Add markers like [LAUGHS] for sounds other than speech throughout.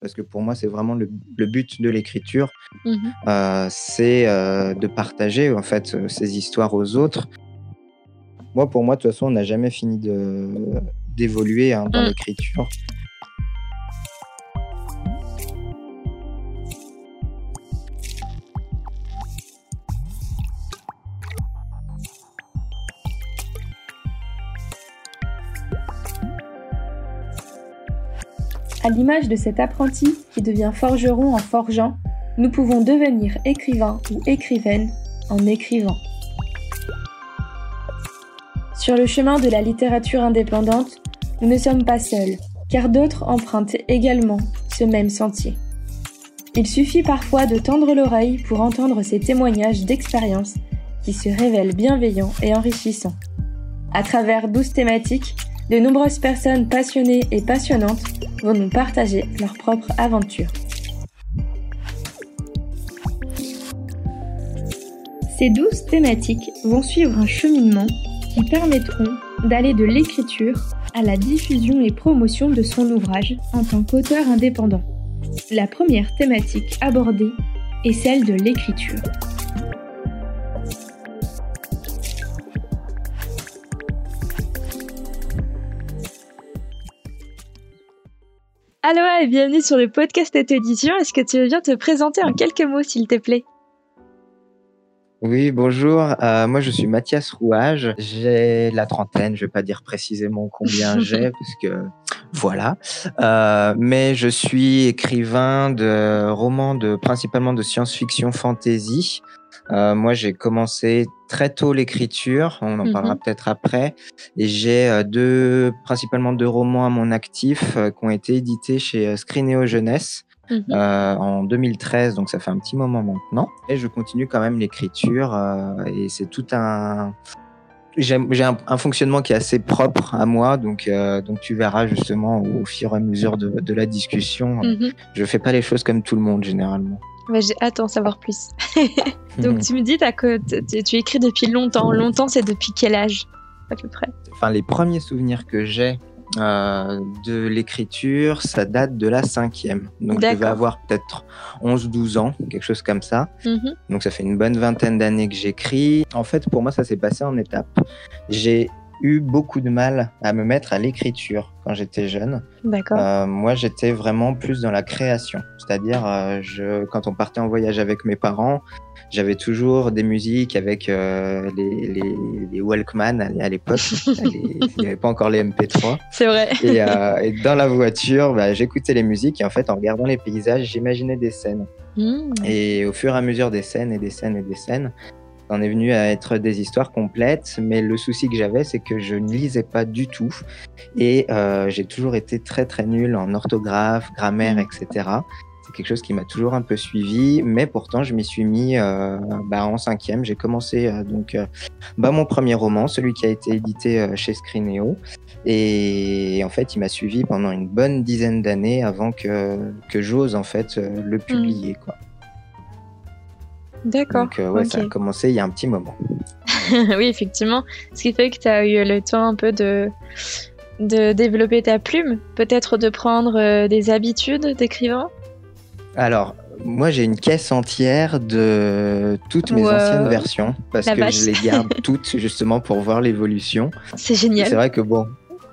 parce que pour moi, c'est vraiment le, but de l'écriture, Mmh euh, c'est euh, de partager en fait euh, ces histoires aux autres. Moi, pour moi, de toute façon, on n'a jamais fini d'évoluer hein, dans Mmh. l'écriture. À l'image de cet apprenti qui devient forgeron en forgeant, nous pouvons devenir écrivain ou écrivaine en écrivant. Sur le chemin de la littérature indépendante, nous ne sommes pas seuls, car d'autres empruntent également ce même sentier. Il suffit parfois de tendre l'oreille pour entendre ces témoignages d'expérience qui se révèlent bienveillants et enrichissants. À travers douze thématiques, de nombreuses personnes passionnées et passionnantes vont nous partager leur propre aventure. Ces douze thématiques vont suivre un cheminement qui permettront d'aller de l'écriture à la diffusion et promotion de son ouvrage en tant qu'auteur indépendant. La première thématique abordée est celle de l'écriture. Aloha et bienvenue sur le podcast Tête Édition. Est-ce que tu veux bien te présenter en quelques mots, s'il te plaît? Oui, bonjour. euh, moi, je suis Mathias Rouage. J'ai la trentaine. Je vais pas dire précisément combien [LAUGHS] j'ai parce que voilà. Euh, mais je suis écrivain de romans de principalement de science-fiction fantasy. Euh, moi, j'ai commencé très tôt l'écriture. On en Mhm. parlera peut-être après. Et j'ai euh, deux, principalement deux romans à mon actif euh, qui ont été édités chez Scrineo Jeunesse Mhm. euh, en 2013, donc ça fait un petit moment maintenant. Et je continue quand même l'écriture et c'est tout un. J'ai un, un fonctionnement qui est assez propre à moi, donc, euh, donc tu verras justement au, fur et à mesure de, de la discussion. Mhm. Je fais pas les choses comme tout le monde généralement. Bah, J'ai hâte d'en savoir plus. [LAUGHS] Donc tu me dis que tu, écris depuis longtemps. Longtemps, c'est depuis quel âge à peu près? Enfin, les premiers souvenirs que j'ai euh, de l'écriture, ça date de la cinquième. Donc je devais avoir peut-être 11-12 ans, quelque chose comme ça. Mhm. Donc ça fait une bonne vingtaine d'années que j'écris. En fait, pour moi, ça s'est passé en étapes. J'ai eu beaucoup de mal à me mettre à l'écriture quand j'étais jeune. D'accord. Euh, moi, j'étais vraiment plus dans la création. C'est-à-dire, euh, je, quand on partait en voyage avec mes parents, j'avais toujours des musiques avec euh, les, les, les Walkman à, l'époque. [LAUGHS] Il n'y avait pas encore les MP3. C'est vrai. Et, et dans la voiture, bah, j'écoutais les musiques et en fait, en regardant les paysages, j'imaginais des scènes. Mhm. Et au fur et à mesure des scènes et des scènes et des scènes, on est venu à être des histoires complètes. Mais le souci que j'avais, c'est que je ne lisais pas du tout. Et euh, j'ai toujours été très très nul en orthographe, grammaire, Mm. etc. C'est quelque chose qui m'a toujours un peu suivi. Mais pourtant, je m'y suis mis euh, bah, en cinquième. J'ai commencé euh, donc bah, mon premier roman, celui qui a été édité chez Scrineo. Et en fait, il m'a suivi pendant une bonne dizaine d'années avant que, que j'ose en fait le publier. Quoi. D'accord. Donc euh, ça a commencé il y a un petit moment. [LAUGHS] oui, effectivement. Ce qui fait que tu as eu le temps un peu de, de développer ta plume, peut-être de prendre euh, des habitudes d'écrivain? Alors, moi j'ai une caisse entière de toutes mes Wow. anciennes versions parce La que vache. je les garde [LAUGHS] toutes justement pour voir l'évolution. C'est génial. C'est vrai que bon,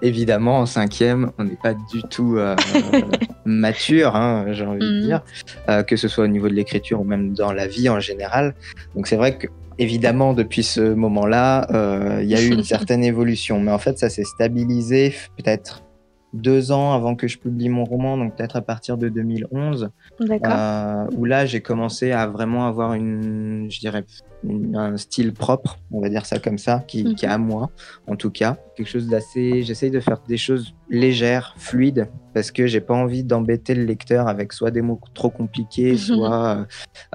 évidemment en cinquième, on n'est pas du tout euh, [LAUGHS] mature, hein, j'ai envie de Mhm. dire, euh, que ce soit au niveau de l'écriture ou même dans la vie en général. Donc c'est vrai que évidemment depuis ce moment-là, euh, il y a eu une [LAUGHS] certaine évolution, mais en fait ça s'est stabilisé peut-être deux ans avant que je publie mon roman, donc peut-être à partir de 2011, D'accord. euh, où là j'ai commencé à vraiment avoir une, je dirais, une- un style propre, on va dire ça comme ça, qui, Mhm. qui est à moi, en tout cas, quelque chose d'assez. J'essaye de faire des choses légères, fluides, parce que j'ai pas envie d'embêter le lecteur avec soit des mots trop compliqués, [LAUGHS] soit, euh,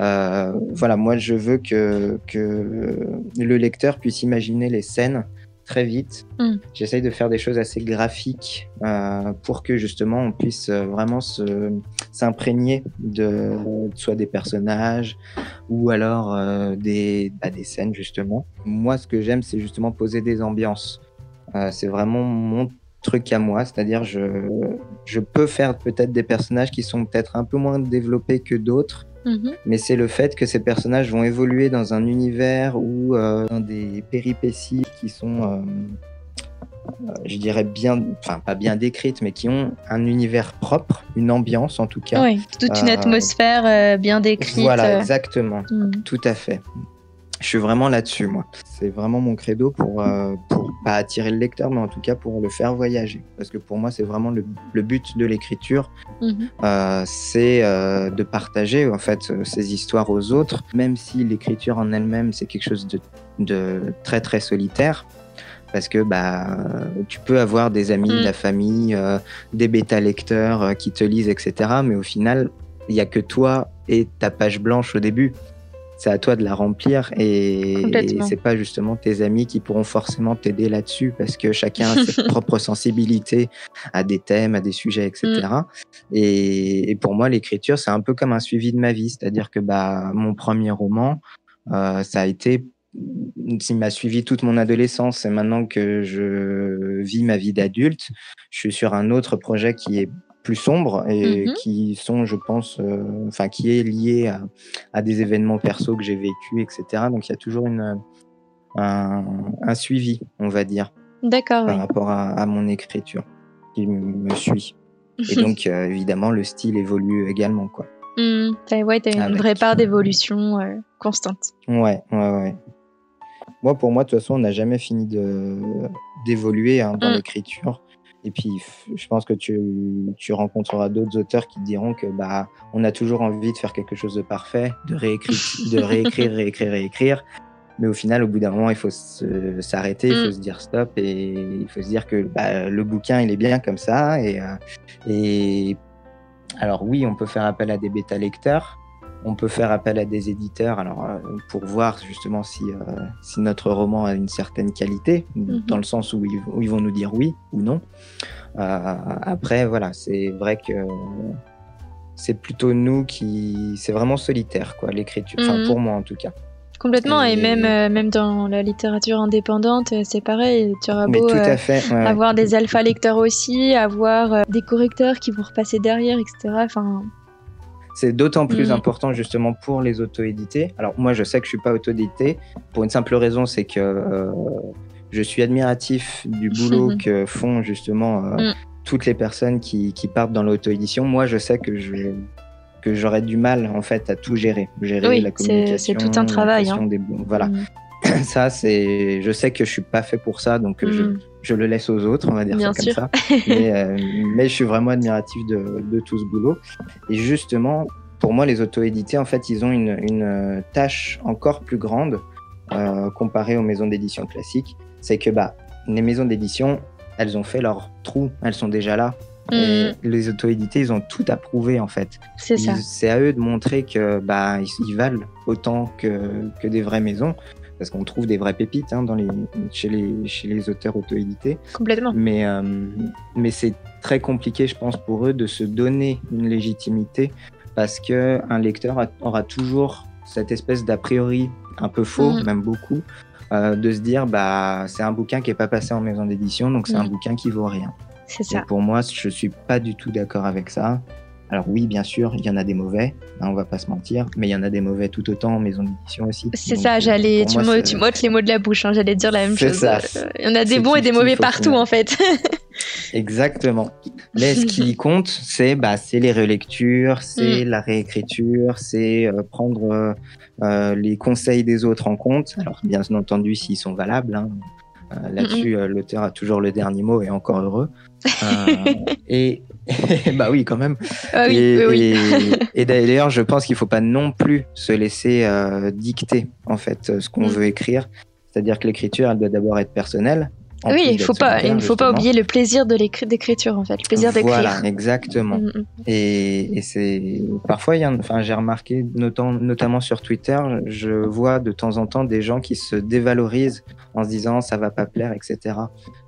euh, voilà, moi je veux que que le lecteur puisse imaginer les scènes très vite. Mm. J'essaye de faire des choses assez graphiques euh, pour que justement on puisse euh, vraiment s'imprégner de soit des personnages ou alors euh, des, bah, des scènes justement. Moi, ce que j'aime, c'est justement poser des ambiances. Euh, c'est vraiment mon truc à moi, c'est-à-dire je, je peux faire peut-être des personnages qui sont peut-être un peu moins développés que d'autres, Mhm. mais c'est le fait que ces personnages vont évoluer dans un univers ou euh, dans des péripéties qui sont, euh, euh, je dirais bien, enfin pas bien décrites, mais qui ont un univers propre, une ambiance en tout cas. Oui, toute une atmosphère bien décrite. Voilà, exactement. Mhm. Tout à fait. Je suis vraiment là-dessus, moi. C'est vraiment mon credo pour, euh, pour pas attirer le lecteur, mais en tout cas pour le faire voyager. Parce que pour moi, c'est vraiment le, le but de l'écriture, Mhm. euh, c'est euh, de partager en fait ces histoires aux autres, même si l'écriture en elle-même c'est quelque chose de, de très très solitaire. Parce que bah, tu peux avoir des amis, Mm. de la famille, des bêta-lecteurs euh, qui te lisent, etc. Mais au final, il n'y a que toi et ta page blanche au début. C'est à toi de la remplir et, et c'est pas justement tes amis qui pourront forcément t'aider là-dessus parce que chacun a ses [LAUGHS] propres sensibilités à des thèmes, à des sujets, etc. Et, et pour moi, l'écriture, c'est un peu comme un suivi de ma vie. C'est-à-dire que bah, mon premier roman, euh, ça a été, il m'a suivi toute mon adolescence. Et maintenant que je vis ma vie d'adulte, je suis sur un autre projet qui est plus sombre et Mhm. qui sont, je pense, euh, enfin, qui est lié à, à des événements perso que j'ai vécu, etc. Donc il y a toujours une, un, un suivi, on va dire, D'accord, par oui. rapport à, à mon écriture qui me suit. Et [LAUGHS] donc, euh, évidemment, le style évolue également, quoi. T'as- ouais, t'as une Avec- vraie part d'évolution euh, constante. Ouais, ouais, ouais. Moi, pour moi, de toute façon, on n'a jamais fini de d'évoluer hein, dans Mm. l'écriture. Et puis, je pense que tu, tu rencontreras d'autres auteurs qui te diront que bah, on a toujours envie de faire quelque chose de parfait, de réécrire, de [LAUGHS] réécrire, réécrire, réécrire. Mais au final, au bout d'un moment, il faut s'arrêter, il faut Mm. se dire stop et il faut se dire que bah, le bouquin, il est bien comme ça. Et, euh, et alors oui, on peut faire appel à des bêta lecteurs, on peut faire appel à des éditeurs alors euh, pour voir justement si, euh, si notre roman a une certaine qualité, Mhm. dans le sens où ils, où ils vont nous dire oui ou non. Euh, après, voilà, c'est vrai que c'est plutôt nous qui. C'est vraiment solitaire, quoi, l'écriture. Enfin, Mhm. pour moi en tout cas. Complètement, et, Et- même, euh, même dans la littérature indépendante, c'est pareil. Tu auras beau tout à fait. ouais, ouais. avoir des alpha lecteurs aussi, avoir euh, des correcteurs qui vont repasser derrière, etc. Enfin, C'est d'autant plus Mhm. important justement pour les auto-édités. Alors moi, je sais que je suis pas auto-édité pour une simple raison, c'est que euh, je suis admiratif du boulot [LAUGHS] que font justement euh, Mhm. toutes les personnes qui, qui partent dans l'auto-édition. Moi, je sais que je que j'aurais du mal en fait à tout gérer, gérer Oui, la communication, c'est tout un travail, hein. des voilà. [CLEARS THROAT] Ça, c'est, je sais que je suis pas fait pour ça, donc euh, je, mm. je le laisse aux autres, on va dire Bien ça sûr. comme ça. [LAUGHS] Mais, euh, mais je suis vraiment admiratif de, de tout ce boulot. Et justement, pour moi, les auto-édités, en fait, ils ont une, une euh, tâche encore plus grande euh, comparée aux maisons d'édition classiques. C'est que bah, les maisons d'édition, elles ont fait leur trou, elles sont déjà là. Et les auto-édités, ils ont tout approuvé en fait. c'est ça. C'est à eux de montrer que bah ils, ils valent autant que, que des vraies maisons, parce qu'on trouve des vraies pépites hein, dans les, chez, les, chez les auteurs auto-édités. Complètement. Mais, euh, mais c'est très compliqué, je pense, pour eux de se donner une légitimité, parce que un lecteur a- aura toujours cette espèce d'a priori un peu faux, Mhm. même beaucoup, euh, de se dire bah c'est un bouquin qui est pas passé en maison d'édition, donc c'est un Mhm. bouquin qui vaut rien. C'est Et ça. pour moi, je suis pas du tout d'accord avec ça. Alors oui, bien sûr, il y en a des mauvais, hein, on va pas se mentir, mais il y en a des mauvais tout autant en maison d'édition aussi. C'est ça, euh, j'allais, tu, moi, me- c'est- tu m'ôtes les mots de la bouche, hein, j'allais dire la même C'est chose. ça. Il y en a des C'est bons et des 50-50 mauvais au partout en fait. [LAUGHS] Exactement. Mais ce qui [LAUGHS] compte, c'est bah, c'est les relectures, c'est Mm. la réécriture, c'est euh, prendre euh, euh, les conseils des autres en compte. Alors bien entendu, s'ils sont valables. hein. Là-dessus, euh, l'auteur a toujours le dernier mot et encore heureux. [LAUGHS] Et [LAUGHS] bah oui, quand même. Ah oui, et, oui, oui. et- [LAUGHS] et d'ailleurs, je pense qu'il faut pas non plus se laisser euh, dicter en fait ce qu'on Mm. veut écrire. C'est-à-dire que l'écriture, elle doit d'abord être personnelle. Oui, il faut pas, il ne faut pas oublier le plaisir de l'écrit- d'écriture en fait, le plaisir d'écrire. Voilà, exactement. Mm, mm. Et, et c'est parfois, il y a, enfin, j'ai remarqué, notam- notamment sur Twitter, je vois de temps en temps des gens qui se dévalorisent en se disant ça va pas plaire, etc.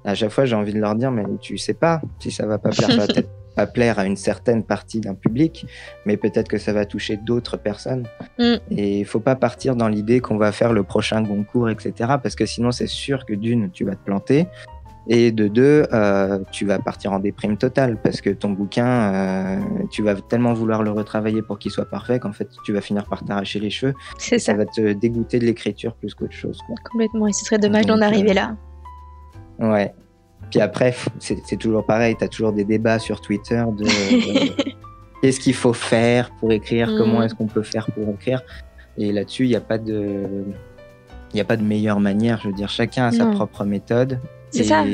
À chaque fois, j'ai envie de leur dire mais tu sais pas si ça va pas plaire, peut-être [LAUGHS] pas plaire à une certaine partie d'un public, mais peut-être que ça va toucher d'autres personnes. Mm. Et il faut pas partir dans l'idée qu'on va faire le prochain concours, etc. Parce que sinon, c'est sûr que d'une, tu vas te planter. Et de deux, euh, tu vas partir en déprime totale parce que ton bouquin, euh, tu vas tellement vouloir le retravailler pour qu'il soit parfait qu'en fait, tu vas finir par t'arracher les cheveux. C'est ça. Ça va te dégoûter de l'écriture plus qu'autre chose. quoi. Complètement. Et ce serait dommage d'en arriver euh, là. Ouais. Puis après, c'est toujours pareil. Tu as toujours des débats sur Twitter de euh, [LAUGHS] qu'est-ce qu'il faut faire pour écrire, Mm. comment est-ce qu'on peut faire pour écrire. Et là-dessus, il n'y a pas de. Il n'y a pas de meilleure manière, je veux dire, chacun a sa propre méthode. C'est ça,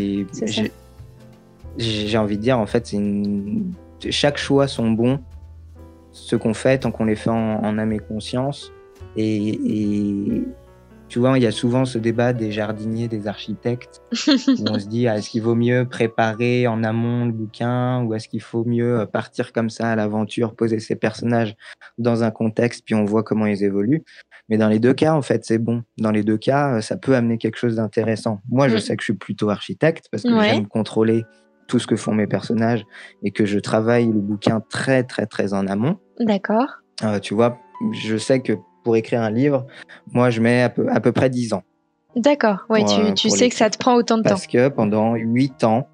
j'ai- J'ai envie de dire, en fait, c'est une... chaque choix sont bons, ce qu'on fait, tant qu'on les fait en, en âme et conscience. Et, et tu vois, il y a souvent ce débat des jardiniers, des architectes, où on se dit, ah, est-ce qu'il vaut mieux préparer en amont le bouquin, ou est-ce qu'il faut mieux euh, partir comme ça à l'aventure, poser ses personnages dans un contexte, puis on voit comment ils évoluent. Mais dans les deux cas, en fait, c'est bon. Dans les deux cas, euh, ça peut amener quelque chose d'intéressant. Moi, je Mm. sais que je suis plutôt architecte parce que Ouais. j'aime contrôler tout ce que font mes personnages et que je travaille le bouquin très, très, très en amont. D'accord. Euh, tu vois, je sais que pour écrire un livre, moi, je mets à peu, à peu près 10 ans. D'accord. Ouais, Pour, tu, euh, tu sais que ça te prend autant de temps. Parce que pendant 8 ans,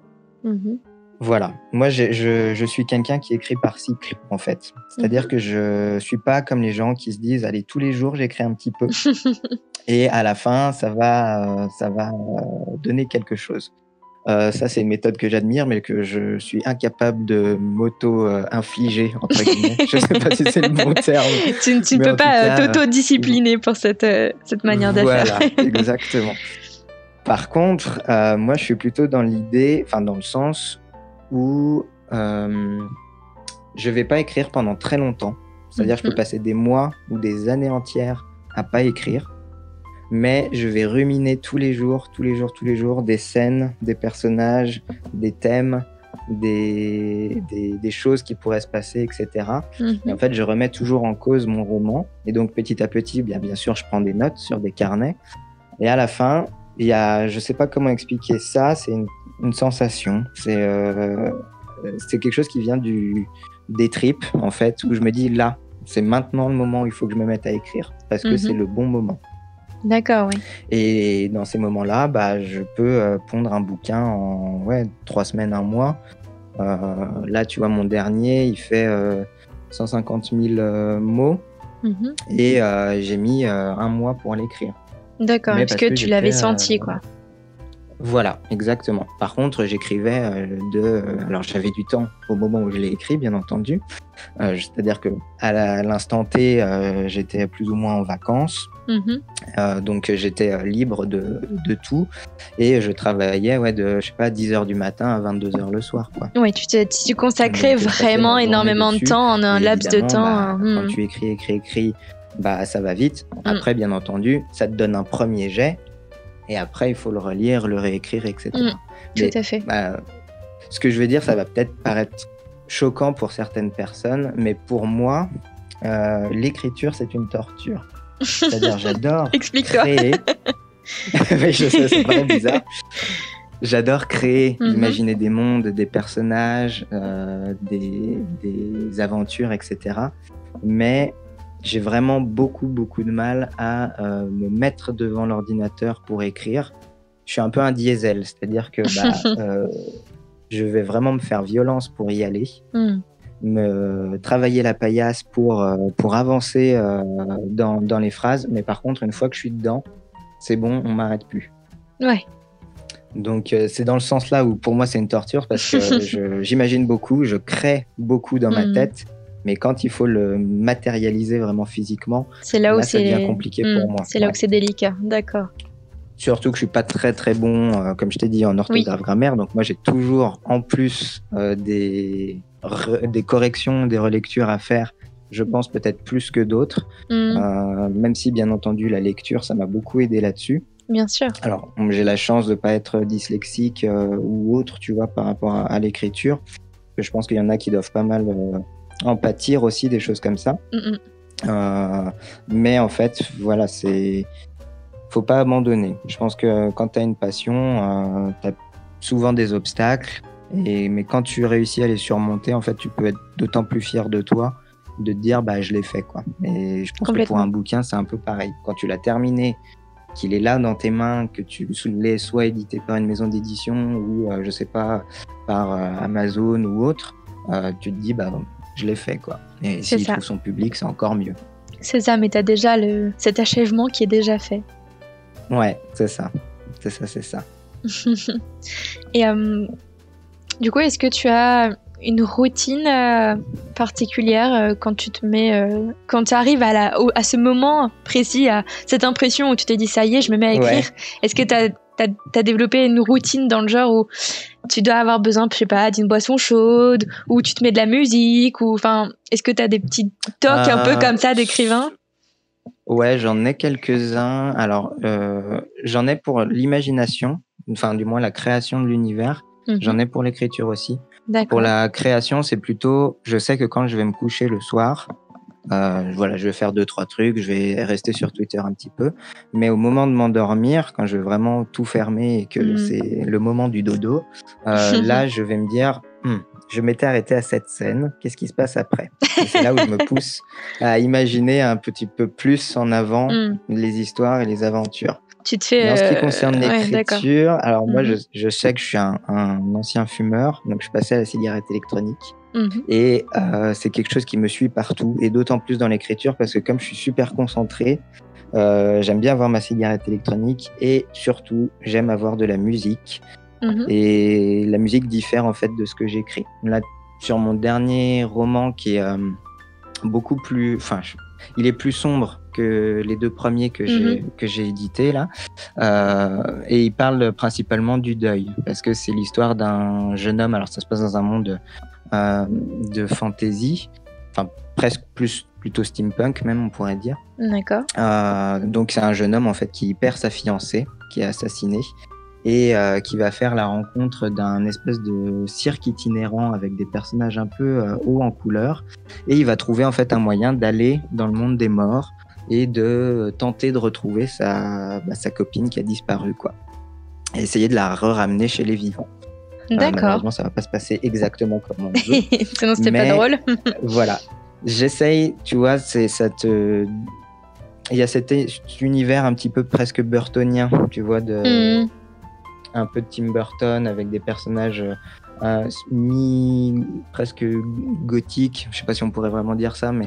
Mhm. Voilà. Moi, je, je suis quelqu'un qui écrit par cycle, en fait. C'est-à-dire Mhm. que je suis pas comme les gens qui se disent, allez, tous les jours, j'écris un petit peu. [LAUGHS] et à la fin, ça va, euh, ça va euh, donner quelque chose. Euh, ça, c'est une méthode que j'admire, mais que je suis incapable de m'auto-infliger, entre guillemets. je sais pas si c'est le bon terme. tu, [LAUGHS] tu ne peux pas euh, t'auto-discipliner pour cette, euh, cette manière voilà, faire. [LAUGHS] exactement. Par contre, euh, moi, je suis plutôt dans l'idée, enfin, dans le sens où euh, je vais pas écrire pendant très longtemps. C'est-à-dire, je peux Mhm. passer des mois ou des années entières à pas écrire, mais je vais ruminer tous les jours, tous les jours, tous les jours des scènes, des personnages, des thèmes, des, des, des choses qui pourraient se passer, etc. Mhm. Et en fait, je remets toujours en cause mon roman. Et donc, petit à petit, bien, bien sûr, je prends des notes sur des carnets. Et à la fin, il y a, je sais pas comment expliquer ça, c'est une, une sensation. C'est euh, c'est quelque chose qui vient du, des tripes, en fait, où je me dis là, c'est maintenant le moment où il faut que je me mette à écrire, parce que Mhm. c'est le bon moment. D'accord, oui. Et dans ces moments-là, bah, je peux euh, pondre un bouquin en ouais, trois semaines, un mois. Euh, là, tu vois, mon dernier, il fait euh, 150 000 euh, mots Mhm. et j'ai mis un mois pour l'écrire. D'accord, parce parce que que tu l'avais senti, quoi. Voilà, exactement. Par contre, j'écrivais euh, de. euh, alors, j'avais du temps au moment où je l'ai écrit, bien entendu. Euh, C'est-à-dire que à l'instant T, j'étais plus ou moins en vacances. Mhm. Euh, donc j'étais euh, libre de, de tout et je travaillais ouais, de je sais pas 10h du matin à 22h le soir quoi. Oui, tu, te- tu consacrais vraiment énormément de temps en un laps de temps. bah, hein. Quand Mhm. tu écris écris écris bah ça va vite. Mm. Après bien entendu, ça te donne un premier jet et après il faut le relire, le réécrire etc. Mm. Mais, Tout à fait. bah, ce que je veux dire, ça va peut-être paraître choquant pour certaines personnes, mais pour moi, euh, l'écriture c'est une torture. C'est-à-dire j'adore [LAUGHS] Explique-toi. créer. [LAUGHS] je sais, c'est vraiment [LAUGHS] bizarre. J'adore créer, Mhm. imaginer des mondes, des personnages, euh, des, des aventures, etc. Mais j'ai vraiment beaucoup, beaucoup de mal à euh, me mettre devant l'ordinateur pour écrire. Je suis un peu un diesel, c'est-à-dire que bah, euh, je vais vraiment me faire violence pour y aller Mhm. Me travailler la paillasse pour, euh, pour avancer euh, dans, dans les phrases, mais par contre, une fois que je suis dedans, c'est bon, on m'arrête plus. Ouais. Donc, euh, c'est dans le sens là où pour moi, c'est une torture parce que [LAUGHS] j'imagine beaucoup, je crée beaucoup dans ma Mhm. tête, mais quand il faut le matérialiser vraiment physiquement, C'est là où c'est compliqué pour moi. C'est là Ouais. où c'est délicat. D'accord. Surtout que je suis pas très très bon, euh, comme je t'ai dit, en orthographe grammaire. Donc moi, j'ai toujours en plus euh, des, re- des corrections, des relectures à faire. Je pense peut-être plus que d'autres, Mhm. Euh, même si bien entendu la lecture, ça m'a beaucoup aidé là-dessus. Bien sûr. Alors j'ai la chance de pas être dyslexique ou autre, tu vois, par rapport à, à l'écriture. Je pense qu'il y en a qui doivent pas mal en pâtir aussi des choses comme ça. Mhm. Euh, mais en fait, voilà, c'est. Faut pas abandonner. Je pense que quand tu as une passion, tu as souvent des obstacles. Et, mais quand tu réussis à les surmonter, en fait, tu peux être d'autant plus fier de toi de te dire, bah, je l'ai fait, quoi. Et je pense que pour un bouquin, c'est un peu pareil. Quand tu l'as terminé qu'il est là dans tes mains, que tu l'aies soit édité par une maison d'édition ou, je sais pas, par Amazon ou autre, tu te dis, bah, je l'ai fait, quoi. Et s'il trouve son public, c'est encore mieux. C'est ça, mais tu as déjà le... cet achèvement qui est déjà fait. Ouais, c'est ça. C'est ça, c'est ça. [LAUGHS] Et euh, du coup, est-ce que tu as une routine euh, particulière euh, quand tu te mets, quand tu arrives à, la, à ce moment précis, à cette impression où tu te dis ça y est, je me mets à écrire? Est-ce que tu as, as, développé une routine dans le genre où tu dois avoir besoin, je sais pas, d'une boisson chaude, ou tu te mets de la musique, ou enfin, est-ce que tu as des petits tocs un peu comme ça d'écrivain? Ouais, j'en ai quelques-uns. Alors, j'en ai pour l'imagination enfin du moins la création de l'univers. Mhm. J'en ai pour l'écriture aussi. Pour la création, c'est plutôt, je sais que quand je vais me coucher le soir, euh, voilà, je vais faire deux trois trucs, je vais rester sur Twitter un petit peu, mais au moment de m'endormir, quand je vais vraiment tout fermer et que mhm. c'est le moment du dodo, euh, [LAUGHS] là, je vais me dire, hmm, je m'étais arrêté à cette scène, qu'est-ce qui se passe après? C'est là où je me pousse à imaginer un petit peu plus en avant hmm. les histoires et les aventures. Tu te fais. En ce qui concerne euh, l'écriture, alors moi, mhm. je, sais que je suis un, ancien fumeur, donc je passais à la cigarette électronique. Mhm. Et euh, c'est quelque chose qui me suit partout, et d'autant plus dans l'écriture, parce que comme je suis super concentré, euh, j'aime bien avoir ma cigarette électronique, et surtout, j'aime avoir de la musique. Mhm. Et la musique diffère en fait de ce que j'écris. Là, sur mon dernier roman qui est beaucoup plus, enfin, il est plus sombre que les deux premiers que j'ai mhm. que j'ai édités là, euh, et il parle principalement du deuil parce que c'est l'histoire d'un jeune homme. Alors ça se passe dans un monde euh, de fantasy, enfin presque plus plutôt steampunk même on pourrait dire. D'accord. Euh, donc c'est un jeune homme en fait qui perd sa fiancée, qui est assassinée et euh, qui va faire la rencontre d'un espèce de cirque itinérant avec des personnages un peu euh, hauts en couleur et il va trouver en fait un moyen d'aller dans le monde des morts et de tenter de retrouver sa, bah, sa copine qui a disparu quoi et essayer de la re-ramener chez les vivants. Euh, D'accord. malheureusement, ça va pas se passer exactement comme on veut. [LAUGHS] Sinon, c'était pas drôle. [LAUGHS] voilà. J'essaye, tu vois, c'est ça te il y a cet, univers un petit peu presque burtonien, tu vois, de, hmm un peu de Tim Burton avec des personnages euh, mi presque gothiques. Je sais pas si on pourrait vraiment dire ça, mais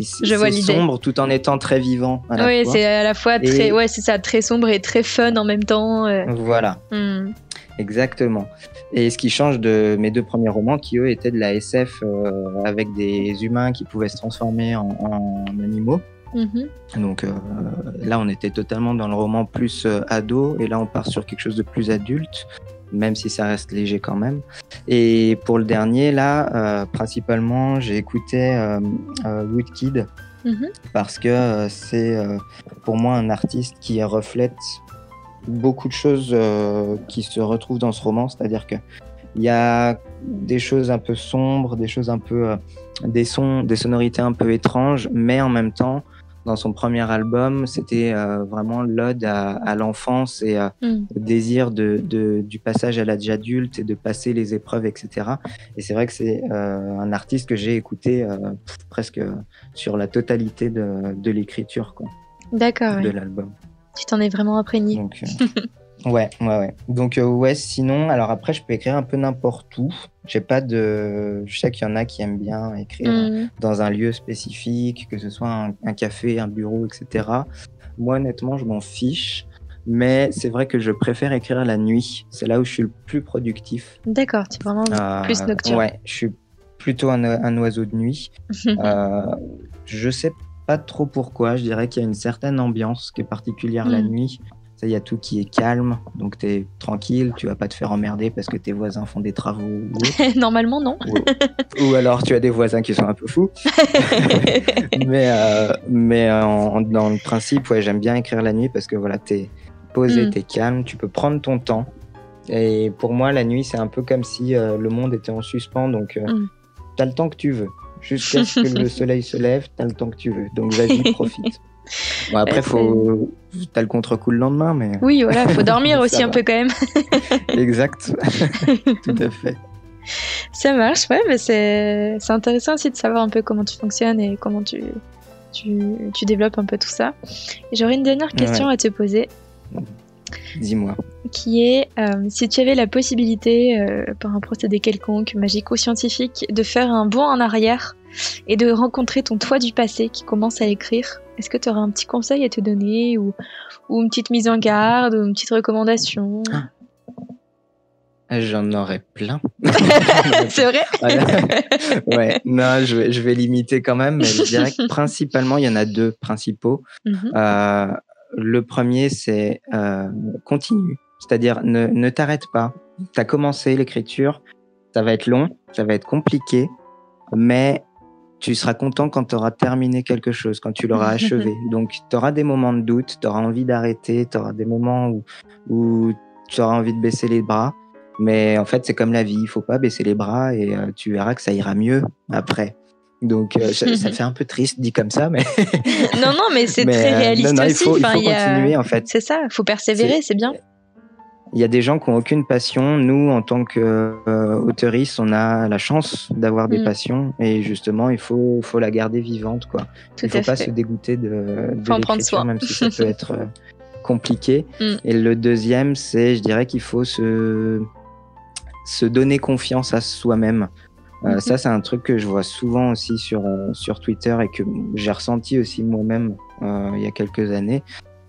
c'est [LAUGHS] sombre tout en étant très vivant. oui, c'est à la fois très, ouais, c'est ça, très sombre et très fun en même temps. Euh. Voilà. Hmm. Exactement. Et ce qui change de mes deux premiers romans, qui eux étaient de la SF euh, avec des humains qui pouvaient se transformer en animaux. Mhm. Donc euh, là, on était totalement dans le roman plus euh, ado, et là, on part sur quelque chose de plus adulte, même si ça reste léger quand même. Et pour le dernier, là, euh, principalement, j'ai écouté Woodkid, parce que c'est pour moi un artiste qui reflète beaucoup de choses qui se retrouvent dans ce roman, c'est-à-dire que il y a des choses un peu sombres, des choses un peu, des sons, des sonorités un peu étranges, mais en même temps, dans son premier album, c'était euh, vraiment l'ode à, l'enfance et mm. au désir de, du passage à l'âge adulte et de passer les épreuves, etc. Et c'est vrai que c'est euh, un artiste que j'ai écouté euh, presque sur la totalité de, l'écriture D'accord. De l'album. Tu t'en es vraiment imprégné. [LAUGHS] Ouais, ouais, ouais. Donc, euh, ouais, sinon, alors après, je peux écrire un peu n'importe où. J'ai pas de. Je sais qu'il y en a qui aiment bien écrire mm. dans un lieu spécifique, que ce soit un, café, un bureau, etc. Moi, honnêtement, je m'en fiche. Mais c'est vrai que je préfère écrire la nuit. C'est là où je suis le plus productif. D'accord, tu es vraiment euh, plus nocturne. Ouais, je suis plutôt un, oiseau de nuit. [LAUGHS] euh, je sais pas trop pourquoi. Je dirais qu'il y a une certaine ambiance qui est particulière la mm. nuit. Il y a tout qui est calme, donc tu es tranquille, tu vas pas te faire emmerder parce que tes voisins font des travaux. [LAUGHS] Normalement, non. ou, alors tu as des voisins qui sont un peu fous. [LAUGHS] mais euh, mais dans le principe, ouais, j'aime bien écrire la nuit parce que voilà, tu es posé, mm. tu es calme, tu peux prendre ton temps. Et pour moi, la nuit, c'est un peu comme si euh, le monde était en suspens, donc euh, mm. tu as le temps que tu veux. Jusqu'à ce que [LAUGHS] le soleil se lève, tu as le temps que tu veux. Donc vas-y, profite. Bon, après, faut... t'as le contre-coup le lendemain, mais. Oui, voilà, il faut [LAUGHS] dormir aussi un peu quand même. [LAUGHS] exact, [LAUGHS] tout à fait. Ça marche, ouais, mais c'est intéressant aussi de savoir un peu comment tu fonctionnes et comment tu, tu, tu développes un peu tout ça. J'aurais une dernière question Ouais. à te poser, Dis-moi. qui est euh, si tu avais la possibilité, euh, par un procédé quelconque, magique ou scientifique, de faire un bond en arrière et de rencontrer ton toi du passé qui commence à écrire, est-ce que tu aurais un petit conseil à te donner ou, ou une petite mise en garde ou une petite recommandation? J'en aurais plein. [LAUGHS] C'est vrai? [LAUGHS] Ouais, non, je vais, je vais limiter quand même, mais je dirais que principalement, il y en a deux principaux. Mhm. Euh, le premier, c'est euh, continue, c'est-à-dire ne, ne t'arrête pas. Tu as commencé l'écriture, ça va être long, ça va être compliqué, mais tu seras content quand tu auras terminé quelque chose, quand tu l'auras [LAUGHS] achevé. Donc, tu auras des moments de doute, tu auras envie d'arrêter, tu auras des moments où, où tu auras envie de baisser les bras. Mais en fait, c'est comme la vie, il faut pas baisser les bras et euh, tu verras que ça ira mieux après. Donc, euh, ça, ça [LAUGHS] fait un peu triste dit comme ça, mais Non, non, mais c'est [LAUGHS] très réaliste non, non, il aussi. faut, il faut il y a- continuer en fait. C'est ça, faut persévérer, c'est bien. Il y a des gens qui ont aucune passion. Nous, en tant qu'auteuristes, on a la chance d'avoir des Mm. passions et justement, il faut, faut la garder vivante. Quoi. Tout il faut à pas fait. se dégoûter de, de Faut l'écriture, même si ça peut [LAUGHS] être euh, compliqué. Mm. Et le deuxième, c'est, je dirais qu'il faut se, se donner confiance à soi-même. Euh, Mhm. Ça, c'est un truc que je vois souvent aussi sur, euh, sur Twitter et que j'ai ressenti aussi moi-même euh, il y a quelques années.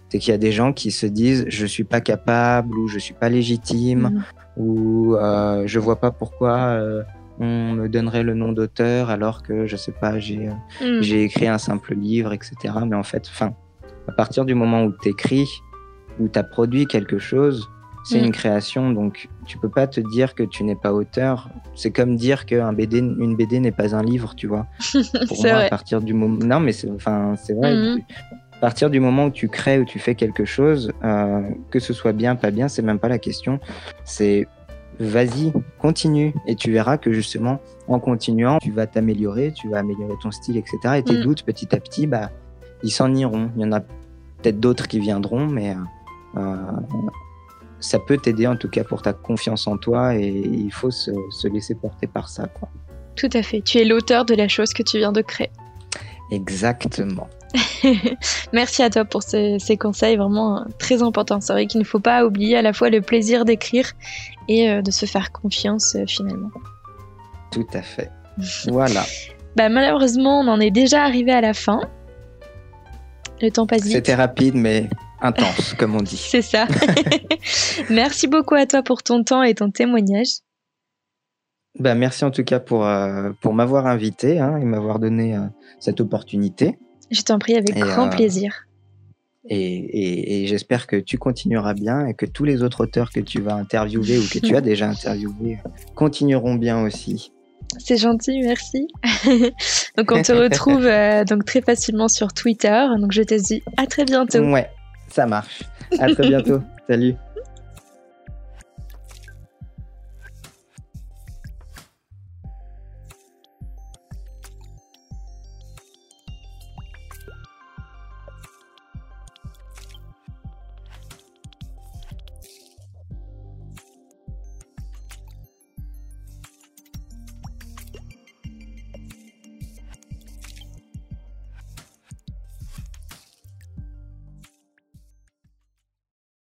C'est qu'il y a des gens qui se disent je suis pas capable ou je suis pas légitime Mhm. ou euh, je vois pas pourquoi euh, on me donnerait le nom d'auteur alors que je sais pas j'ai euh, j'ai écrit un simple livre etc mais en fait enfin à partir du moment où tu écris où tu as produit quelque chose c'est Mm. une création donc tu peux pas te dire que tu n'es pas auteur c'est comme dire qu'un BD une BD n'est pas un livre tu vois [LAUGHS] pour C'est moi vrai. à partir du moment non mais c'est enfin c'est vrai Mhm. À partir du moment où tu crées ou tu fais quelque chose, euh, que ce soit bien, pas bien, c'est même pas la question. C'est vas-y, continue. Et tu verras que justement, en continuant, tu vas t'améliorer, tu vas améliorer ton style, etc. Et tes Mm. doutes, petit à petit, bah, ils s'en iront. Il y en a peut-être d'autres qui viendront, mais euh, euh, ça peut t'aider en tout cas pour ta confiance en toi et il faut se, se laisser porter par ça. Quoi. Tout à fait. Tu es l'auteur de la chose que tu viens de créer. Exactement. [LAUGHS] Merci à toi pour ces, ces conseils vraiment euh, très importants. C'est vrai qu'il ne faut pas oublier à la fois le plaisir d'écrire et euh, de se faire confiance euh, finalement. Tout à fait. [LAUGHS] Voilà. Bah, malheureusement, on en est déjà arrivé à la fin. Le temps passe vite. C'était rapide, mais intense, [LAUGHS] comme on dit. C'est ça. Merci beaucoup à toi pour ton temps et ton témoignage. Bah, merci en tout cas pour, euh, pour m'avoir invité hein, et m'avoir donné euh, cette opportunité. Je t'en prie avec Et, grand euh, plaisir. Et, et- et j'espère que tu continueras bien et que tous les autres auteurs que tu vas interviewer ou que tu as déjà interviewés continueront bien aussi. C'est gentil, merci. [LAUGHS] donc on te retrouve [LAUGHS] euh, donc très facilement sur Twitter. Donc je te dis à très bientôt. Ouais, ça marche. À très bientôt. [LAUGHS] Salut.